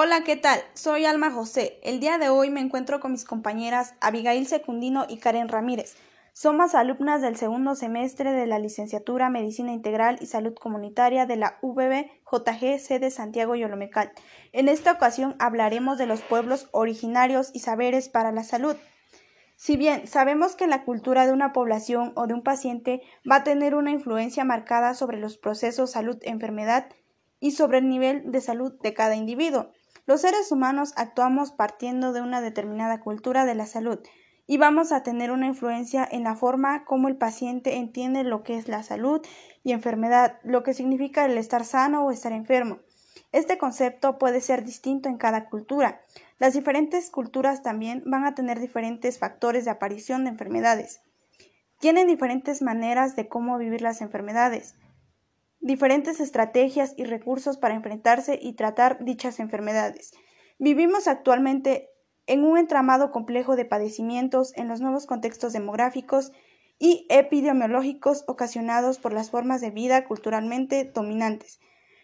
Hola, ¿qué tal? Soy Alma José. El día de hoy me encuentro con mis compañeras Abigail Secundino y Karen Ramírez. Somos alumnas del segundo semestre de la licenciatura Medicina Integral y Salud Comunitaria de la VBJG sede Santiago Yolomecal. En esta ocasión hablaremos de los pueblos originarios y saberes para la salud. Si bien sabemos que la cultura de una población o de un paciente va a tener una influencia marcada sobre los procesos salud-enfermedad y sobre el nivel de salud de cada individuo, los seres humanos actuamos partiendo de una determinada cultura de la salud y vamos a tener una influencia en la forma como el paciente entiende lo que es la salud y enfermedad, lo que significa el estar sano o estar enfermo. Este concepto puede ser distinto en cada cultura. Las diferentes culturas también van a tener diferentes factores de aparición de enfermedades. Tienen diferentes maneras de cómo vivir las enfermedades diferentes estrategias y recursos para enfrentarse y tratar dichas enfermedades. Vivimos actualmente en un entramado complejo de padecimientos en los nuevos contextos demográficos y epidemiológicos ocasionados por las formas de vida culturalmente dominantes,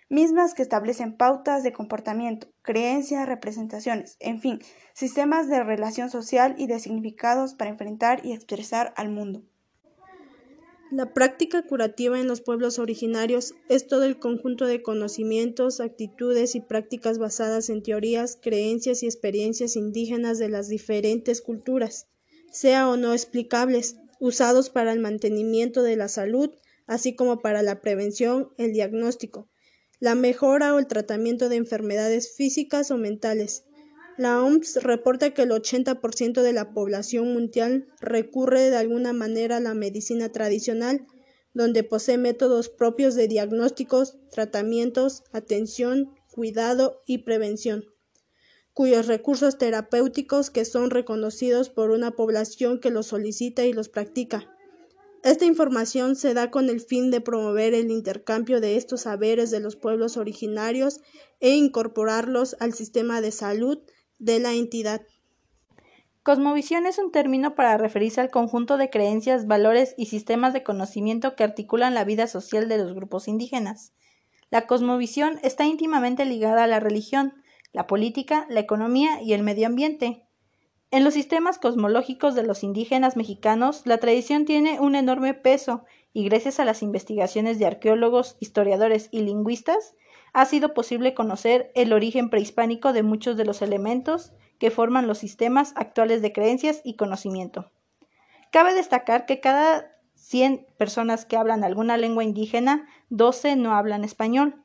mismas que establecen pautas de comportamiento, creencias, representaciones, en fin, sistemas de relación social y de significados para enfrentar y expresar al mundo. La práctica curativa en los pueblos originarios es todo el conjunto de conocimientos, actitudes y prácticas basadas en teorías, creencias y experiencias indígenas de las diferentes culturas, sea o no explicables, usados para el mantenimiento de la salud, así como para la prevención, el diagnóstico, la mejora o el tratamiento de enfermedades físicas o mentales, la OMS reporta que el 80% de la población mundial recurre de alguna manera a la medicina tradicional, donde posee métodos propios de diagnósticos, tratamientos, atención, cuidado y prevención, cuyos recursos terapéuticos que son reconocidos por una población que los solicita y los practica. Esta información se da con el fin de promover el intercambio de estos saberes de los pueblos originarios e incorporarlos al sistema de salud de la entidad. Cosmovisión es un término para referirse al conjunto de creencias, valores y sistemas de conocimiento que articulan la vida social de los grupos indígenas. La cosmovisión está íntimamente ligada a la religión, la política, la economía y el medio ambiente. En los sistemas cosmológicos de los indígenas mexicanos, la tradición tiene un enorme peso y gracias a las investigaciones de arqueólogos, historiadores y lingüistas, ha sido posible conocer el origen prehispánico de muchos de los elementos que forman los sistemas actuales de creencias y conocimiento. Cabe destacar que cada 100 personas que hablan alguna lengua indígena, 12 no hablan español,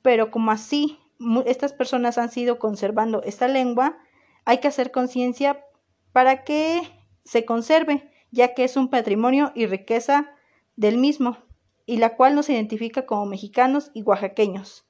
pero como así estas personas han sido conservando esta lengua, hay que hacer conciencia para que se conserve, ya que es un patrimonio y riqueza del mismo, y la cual nos identifica como mexicanos y oaxaqueños.